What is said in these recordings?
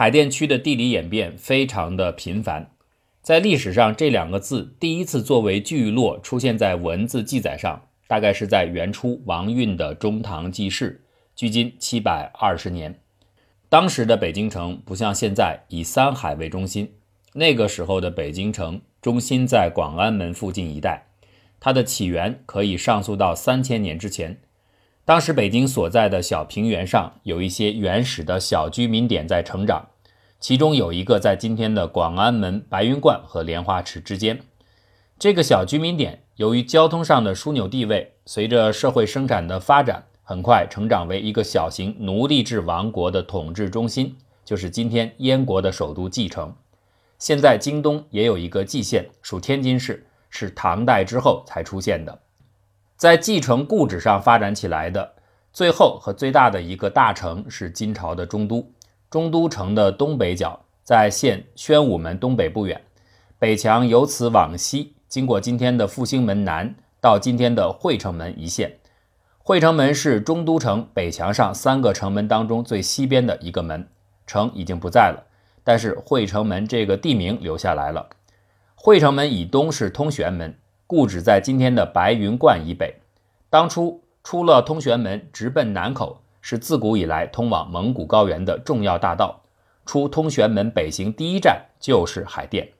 海淀区的地理演变非常的频繁，在历史上这两个字第一次作为聚落出现在文字记载上，大概是在元初王运的《中堂记事》，距今七百二十年。当时的北京城不像现在以三海为中心，那个时候的北京城中心在广安门附近一带，它的起源可以上溯到三千年之前。当时北京所在的小平原上有一些原始的小居民点在成长，其中有一个在今天的广安门、白云观和莲花池之间。这个小居民点由于交通上的枢纽地位，随着社会生产的发展，很快成长为一个小型奴隶制王国的统治中心，就是今天燕国的首都蓟城。现在京东也有一个蓟县，属天津市，是唐代之后才出现的。在继承故址上发展起来的最后和最大的一个大城是金朝的中都。中都城的东北角在现宣武门东北不远，北墙由此往西，经过今天的复兴门南，到今天的惠城门一线。惠城门是中都城北墙上三个城门当中最西边的一个门，城已经不在了，但是惠城门这个地名留下来了。惠城门以东是通玄门。故址在今天的白云观以北。当初出了通玄门，直奔南口，是自古以来通往蒙古高原的重要大道。出通玄门北行第一站就是海淀。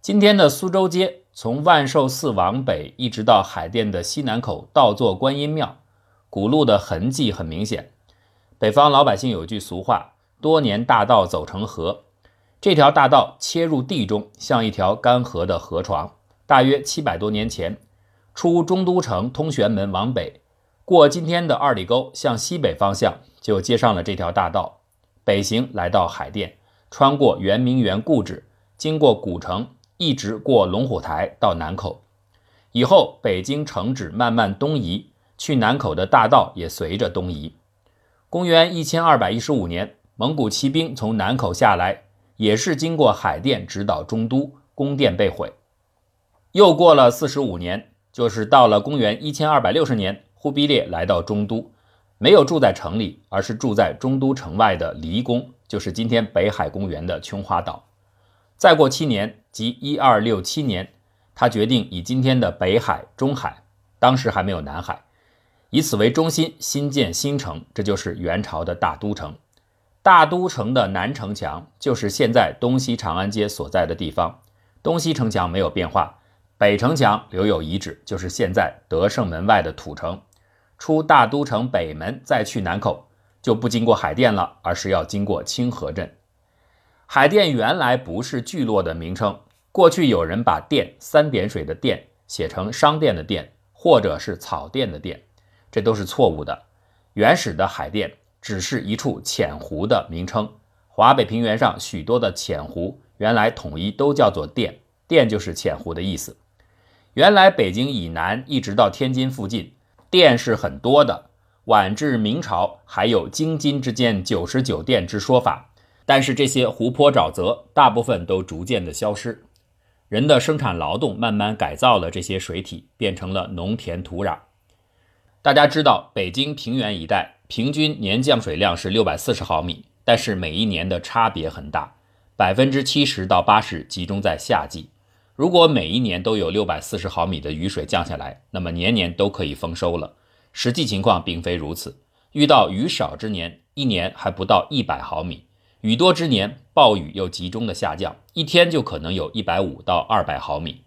今天的苏州街，从万寿寺往北，一直到海淀的西南口倒座观音庙，古路的痕迹很明显。北方老百姓有句俗话：“多年大道走成河。”这条大道切入地中，像一条干涸的河床。大约七百多年前，出中都城通玄门往北，过今天的二里沟，向西北方向就接上了这条大道，北行来到海淀，穿过圆明园故址，经过古城，一直过龙虎台到南口。以后北京城址慢慢东移，去南口的大道也随着东移。公元一千二百一十五年，蒙古骑兵从南口下来，也是经过海淀，直捣中都，宫殿被毁。又过了四十五年，就是到了公元一千二百六十年，忽必烈来到中都，没有住在城里，而是住在中都城外的离宫，就是今天北海公园的琼花岛。再过七年，即一二六七年，他决定以今天的北海、中海，当时还没有南海，以此为中心新建新城，这就是元朝的大都城。大都城的南城墙就是现在东西长安街所在的地方，东西城墙没有变化。北城墙留有遗址，就是现在德胜门外的土城。出大都城北门再去南口，就不经过海淀了，而是要经过清河镇。海淀原来不是聚落的名称，过去有人把“店”三点水的“店”写成商店的“店”，或者是草店的“店”，这都是错误的。原始的海淀只是一处浅湖的名称。华北平原上许多的浅湖，原来统一都叫做“淀”，“淀”就是浅湖的意思。原来北京以南一直到天津附近，店是很多的。晚至明朝还有京津之间九十九店之说法，但是这些湖泊沼泽大部分都逐渐的消失，人的生产劳动慢慢改造了这些水体，变成了农田土壤。大家知道，北京平原一带平均年降水量是六百四十毫米，但是每一年的差别很大，百分之七十到八十集中在夏季。如果每一年都有六百四十毫米的雨水降下来，那么年年都可以丰收了。实际情况并非如此，遇到雨少之年，一年还不到一百毫米；雨多之年，暴雨又集中的下降，一天就可能有一百五到二百毫米。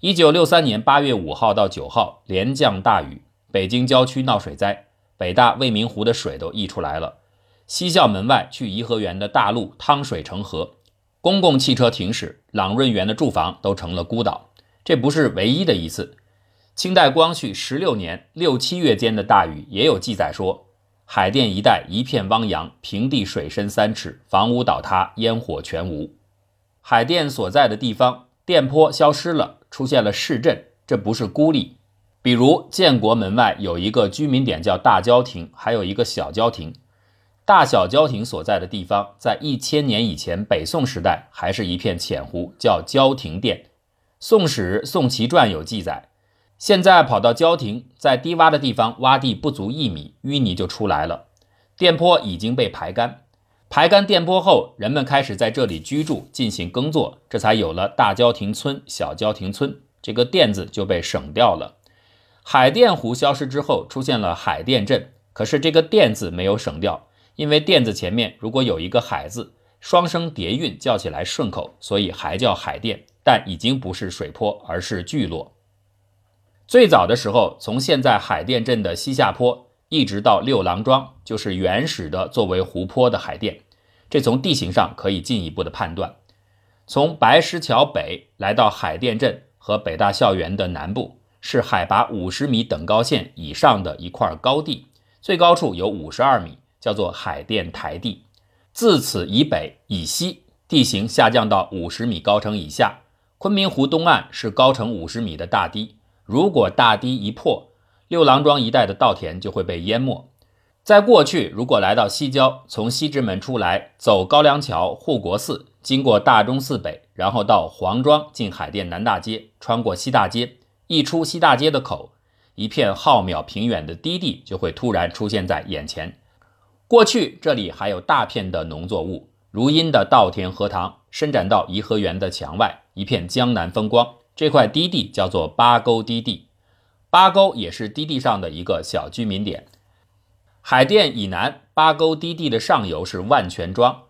一九六三年八月五号到九号连降大雨，北京郊区闹水灾，北大未名湖的水都溢出来了，西校门外去颐和园的大路汤水成河。公共汽车停驶，朗润园的住房都成了孤岛。这不是唯一的一次。清代光绪十六年六七月间的大雨也有记载说，海淀一带一片汪洋，平地水深三尺，房屋倒塌，烟火全无。海淀所在的地方店坡消失了，出现了市镇，这不是孤立。比如建国门外有一个居民点叫大郊亭，还有一个小郊亭。大小郊亭所在的地方，在一千年以前，北宋时代还是一片浅湖，叫郊亭店。《宋史·宋齐传》有记载。现在跑到郊亭，在低洼的地方挖地不足一米，淤泥就出来了。电坡已经被排干，排干电波后，人们开始在这里居住，进行耕作，这才有了大郊亭村、小郊亭村。这个“电”字就被省掉了。海淀湖消失之后，出现了海淀镇，可是这个“电”字没有省掉，因为“电”字前面如果有一个“海”字，双声叠韵，叫起来顺口，所以还叫海淀，但已经不是水坡，而是聚落。最早的时候，从现在海淀镇的西下坡一直到六郎庄，就是原始的作为湖泊的海淀。这从地形上可以进一步的判断。从白石桥北来到海淀镇和北大校园的南部。是海拔五十米等高线以上的一块高地，最高处有五十二米，叫做海淀台地。自此以北以西，地形下降到五十米高程以下。昆明湖东岸是高程五十米的大堤，如果大堤一破，六郎庄一带的稻田就会被淹没。在过去，如果来到西郊，从西直门出来，走高梁桥、护国寺，经过大钟寺北，然后到黄庄进海淀南大街，穿过西大街。一出西大街的口，一片浩渺平远的低地就会突然出现在眼前。过去这里还有大片的农作物，如阴的稻田荷塘伸展到颐和园的墙外，一片江南风光。这块低地叫做八沟低地，八沟也是低地上的一个小居民点。海淀以南八沟低地的上游是万泉庄，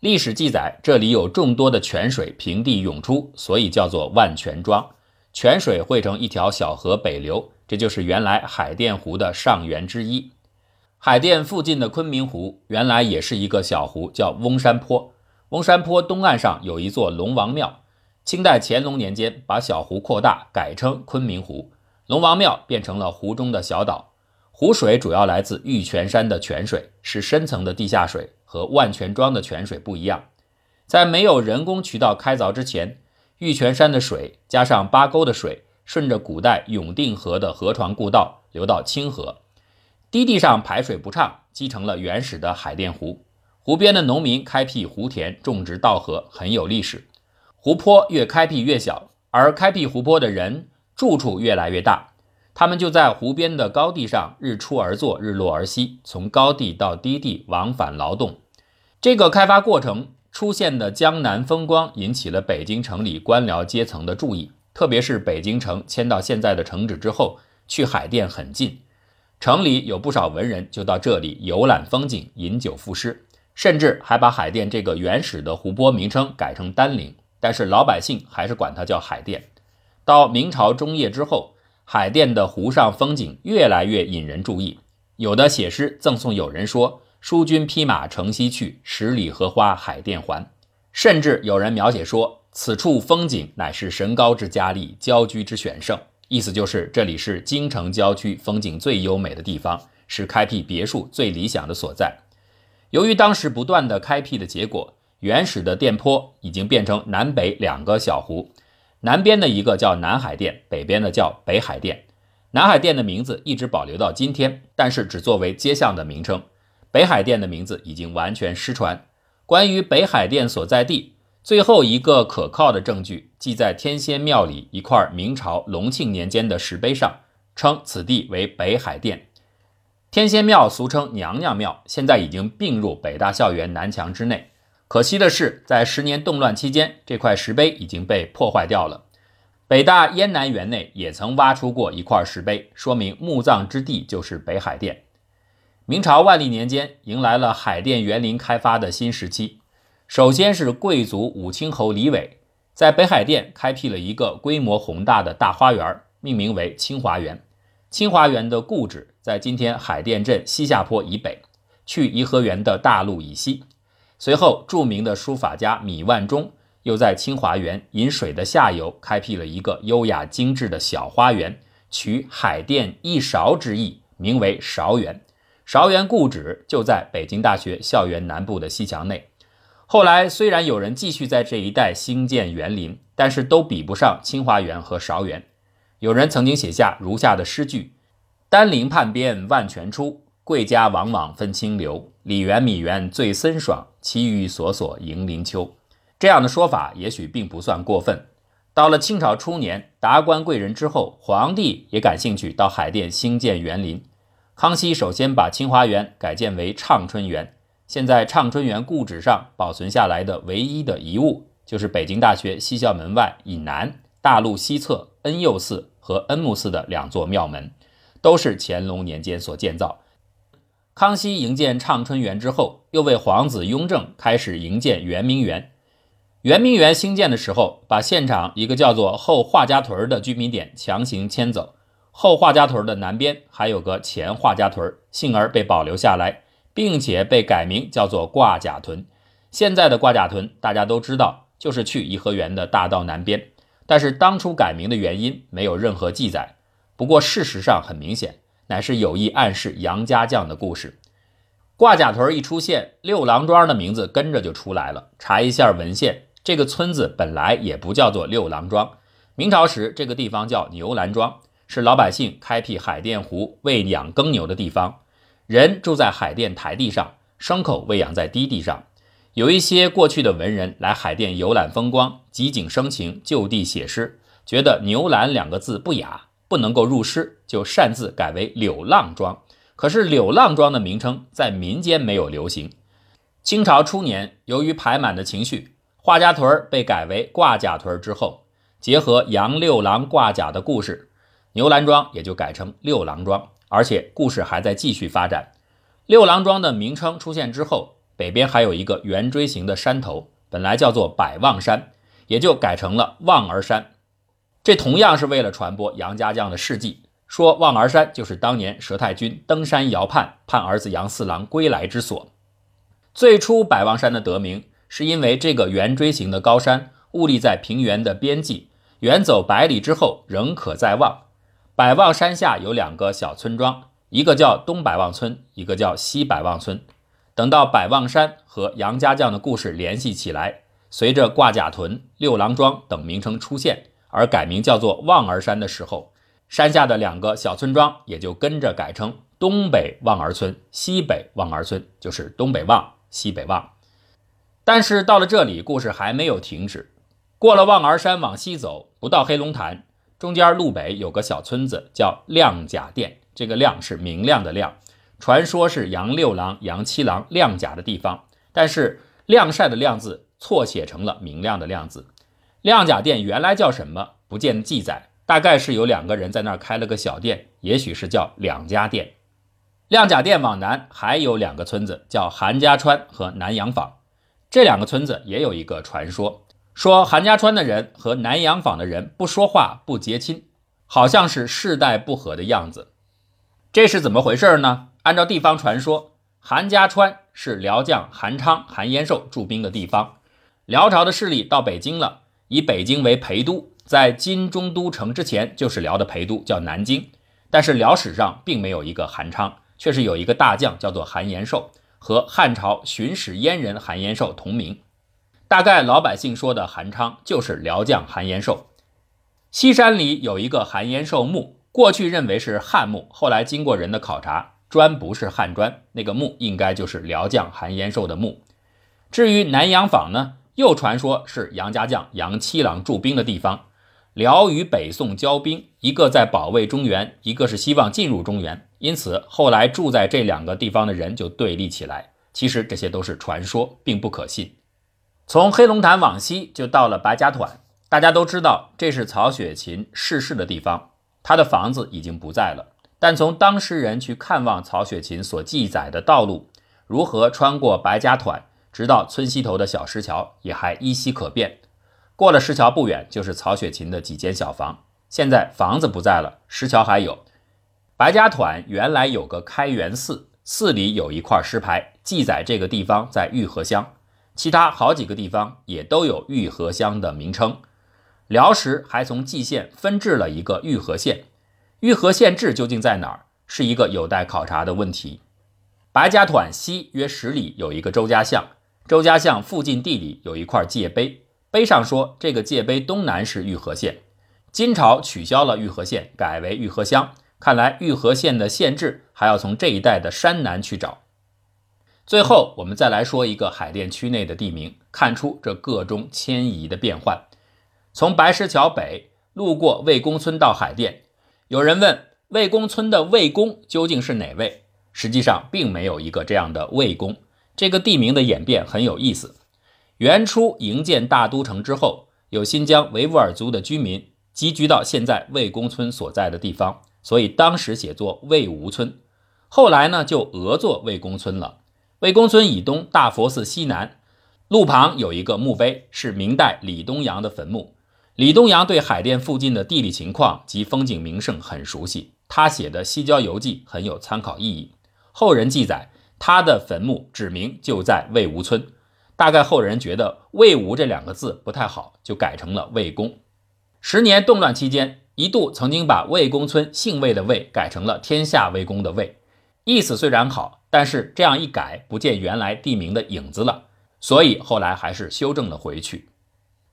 历史记载这里有众多的泉水平地涌出，所以叫做万泉庄。泉水汇成一条小河北流，这就是原来海淀湖的上源之一。海淀附近的昆明湖原来也是一个小湖，叫翁山坡。翁山坡东岸上有一座龙王庙，清代乾隆年间把小湖扩大，改称昆明湖。龙王庙变成了湖中的小岛。湖水主要来自玉泉山的泉水，是深层的地下水，和万泉庄的泉水不一样。在没有人工渠道开凿之前。玉泉山的水加上八沟的水，顺着古代永定河的河床故道流到清河，低地上排水不畅，积成了原始的海淀湖。湖边的农民开辟湖田，种植稻禾，很有历史。湖泊越开辟越小，而开辟湖泊的人住处越来越大，他们就在湖边的高地上日出而作，日落而息，从高地到低地往返劳动。这个开发过程。出现的江南风光引起了北京城里官僚阶层的注意，特别是北京城迁到现在的城址之后，去海淀很近，城里有不少文人就到这里游览风景、饮酒赋诗，甚至还把海淀这个原始的湖泊名称改成丹陵，但是老百姓还是管它叫海淀。到明朝中叶之后，海淀的湖上风景越来越引人注意，有的写诗赠送友人说。书君披马乘西去，十里荷花海淀还。甚至有人描写说，此处风景乃是神高之佳丽，郊居之选胜。意思就是这里是京城郊区风景最优美的地方，是开辟别墅最理想的所在。由于当时不断的开辟的结果，原始的店坡已经变成南北两个小湖，南边的一个叫南海店，北边的叫北海店。南海店的名字一直保留到今天，但是只作为街巷的名称。北海店的名字已经完全失传。关于北海店所在地，最后一个可靠的证据，记在天仙庙里一块明朝隆庆年间的石碑上，称此地为北海殿。天仙庙俗称娘娘庙，现在已经并入北大校园南墙之内。可惜的是，在十年动乱期间，这块石碑已经被破坏掉了。北大燕南园内也曾挖出过一块石碑，说明墓葬之地就是北海殿。明朝万历年间，迎来了海淀园林开发的新时期。首先是贵族武清侯李伟在北海淀开辟了一个规模宏大的大花园，命名为清华园。清华园的故址在今天海淀镇西下坡以北，去颐和园的大路以西。随后，著名的书法家米万钟又在清华园引水的下游开辟了一个优雅精致的小花园，取海淀一勺之意，名为勺园。勺园故址就在北京大学校园南部的西墙内。后来虽然有人继续在这一带兴建园林，但是都比不上清华园和韶园。有人曾经写下如下的诗句：“丹陵畔边万泉出，贵家往往分清流。李园米园最森爽，其余所所迎林秋。”这样的说法也许并不算过分。到了清朝初年，达官贵人之后，皇帝也感兴趣到海淀兴建园林。康熙首先把清华园改建为畅春园，现在畅春园故址上保存下来的唯一的遗物，就是北京大学西校门外以南大路西侧恩佑寺和恩穆寺的两座庙门，都是乾隆年间所建造。康熙营建畅春园之后，又为皇子雍正开始营建圆明园。圆明园兴建的时候，把现场一个叫做后画家屯的居民点强行迁走。后画家屯的南边还有个前画家屯，幸而被保留下来，并且被改名叫做挂甲屯。现在的挂甲屯大家都知道，就是去颐和园的大道南边。但是当初改名的原因没有任何记载。不过事实上很明显，乃是有意暗示杨家将的故事。挂甲屯一出现，六郎庄的名字跟着就出来了。查一下文献，这个村子本来也不叫做六郎庄，明朝时这个地方叫牛栏庄。是老百姓开辟海淀湖喂养耕牛的地方，人住在海淀台地上，牲口喂养在低地上。有一些过去的文人来海淀游览风光，集景生情，就地写诗，觉得“牛栏”两个字不雅，不能够入诗，就擅自改为“柳浪庄”。可是“柳浪庄”的名称在民间没有流行。清朝初年，由于排满的情绪，画家屯被改为挂甲屯之后，结合杨六郎挂甲的故事。牛栏庄也就改成六郎庄，而且故事还在继续发展。六郎庄的名称出现之后，北边还有一个圆锥形的山头，本来叫做百望山，也就改成了望儿山。这同样是为了传播杨家将的事迹，说望儿山就是当年佘太君登山遥盼，盼儿子杨四郎归来之所。最初百望山的得名，是因为这个圆锥形的高山兀立在平原的边际，远走百里之后仍可再望。百望山下有两个小村庄，一个叫东百望村，一个叫西百望村。等到百望山和杨家将的故事联系起来，随着挂甲屯、六郎庄等名称出现，而改名叫做望儿山的时候，山下的两个小村庄也就跟着改成东北望儿村、西北望儿村，就是东北望、西北望。但是到了这里，故事还没有停止。过了望儿山往西走，不到黑龙潭。中间路北有个小村子叫亮甲店，这个亮是明亮的亮，传说是杨六郎、杨七郎亮甲的地方，但是晾晒的晾字错写成了明亮的亮字。亮甲店原来叫什么？不见记载，大概是有两个人在那儿开了个小店，也许是叫两家店。亮甲店往南还有两个村子，叫韩家川和南洋坊，这两个村子也有一个传说。说韩家川的人和南洋坊的人不说话不结亲，好像是世代不和的样子。这是怎么回事呢？按照地方传说，韩家川是辽将韩昌、韩延寿驻兵的地方。辽朝的势力到北京了，以北京为陪都，在金中都城之前就是辽的陪都，叫南京。但是辽史上并没有一个韩昌，却是有一个大将叫做韩延寿，和汉朝巡使燕人韩延寿同名。大概老百姓说的韩昌就是辽将韩延寿。西山里有一个韩延寿墓，过去认为是汉墓，后来经过人的考察，砖不是汉砖，那个墓应该就是辽将韩延寿的墓。至于南阳坊呢，又传说是杨家将杨七郎驻兵的地方。辽与北宋交兵，一个在保卫中原，一个是希望进入中原，因此后来住在这两个地方的人就对立起来。其实这些都是传说，并不可信。从黑龙潭往西就到了白家团，大家都知道这是曹雪芹逝世的地方，他的房子已经不在了。但从当事人去看望曹雪芹所记载的道路，如何穿过白家团，直到村西头的小石桥，也还依稀可辨。过了石桥不远，就是曹雪芹的几间小房。现在房子不在了，石桥还有。白家团原来有个开元寺，寺里有一块石牌，记载这个地方在玉河乡。其他好几个地方也都有玉河乡的名称。辽时还从蓟县分治了一个玉河县，玉河县治究竟在哪儿，是一个有待考察的问题。白家团西约十里有一个周家巷，周家巷附近地里有一块界碑，碑上说这个界碑东南是玉河县。金朝取消了玉河县，改为玉河乡，看来玉河县的县治还要从这一带的山南去找。最后，我们再来说一个海淀区内的地名，看出这各中迁移的变换。从白石桥北路过魏公村到海淀，有人问魏公村的魏公究竟是哪位？实际上并没有一个这样的魏公，这个地名的演变很有意思。元初营建大都城之后，有新疆维吾尔族的居民集聚到现在魏公村所在的地方，所以当时写作魏吴村。后来呢，就讹作魏公村了。魏公村以东，大佛寺西南，路旁有一个墓碑，是明代李东阳的坟墓。李东阳对海淀附近的地理情况及风景名胜很熟悉，他写的《西郊游记》很有参考意义。后人记载，他的坟墓指明就在魏吴村。大概后人觉得“魏吴”这两个字不太好，就改成了魏公。十年动乱期间，一度曾经把魏公村姓魏的魏改成了天下魏公的魏，意思虽然好，但是这样一改，不见原来地名的影子了，所以后来还是修正了回去。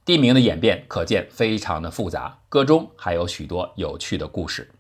地名的演变可见非常的复杂，歌中还有许多有趣的故事。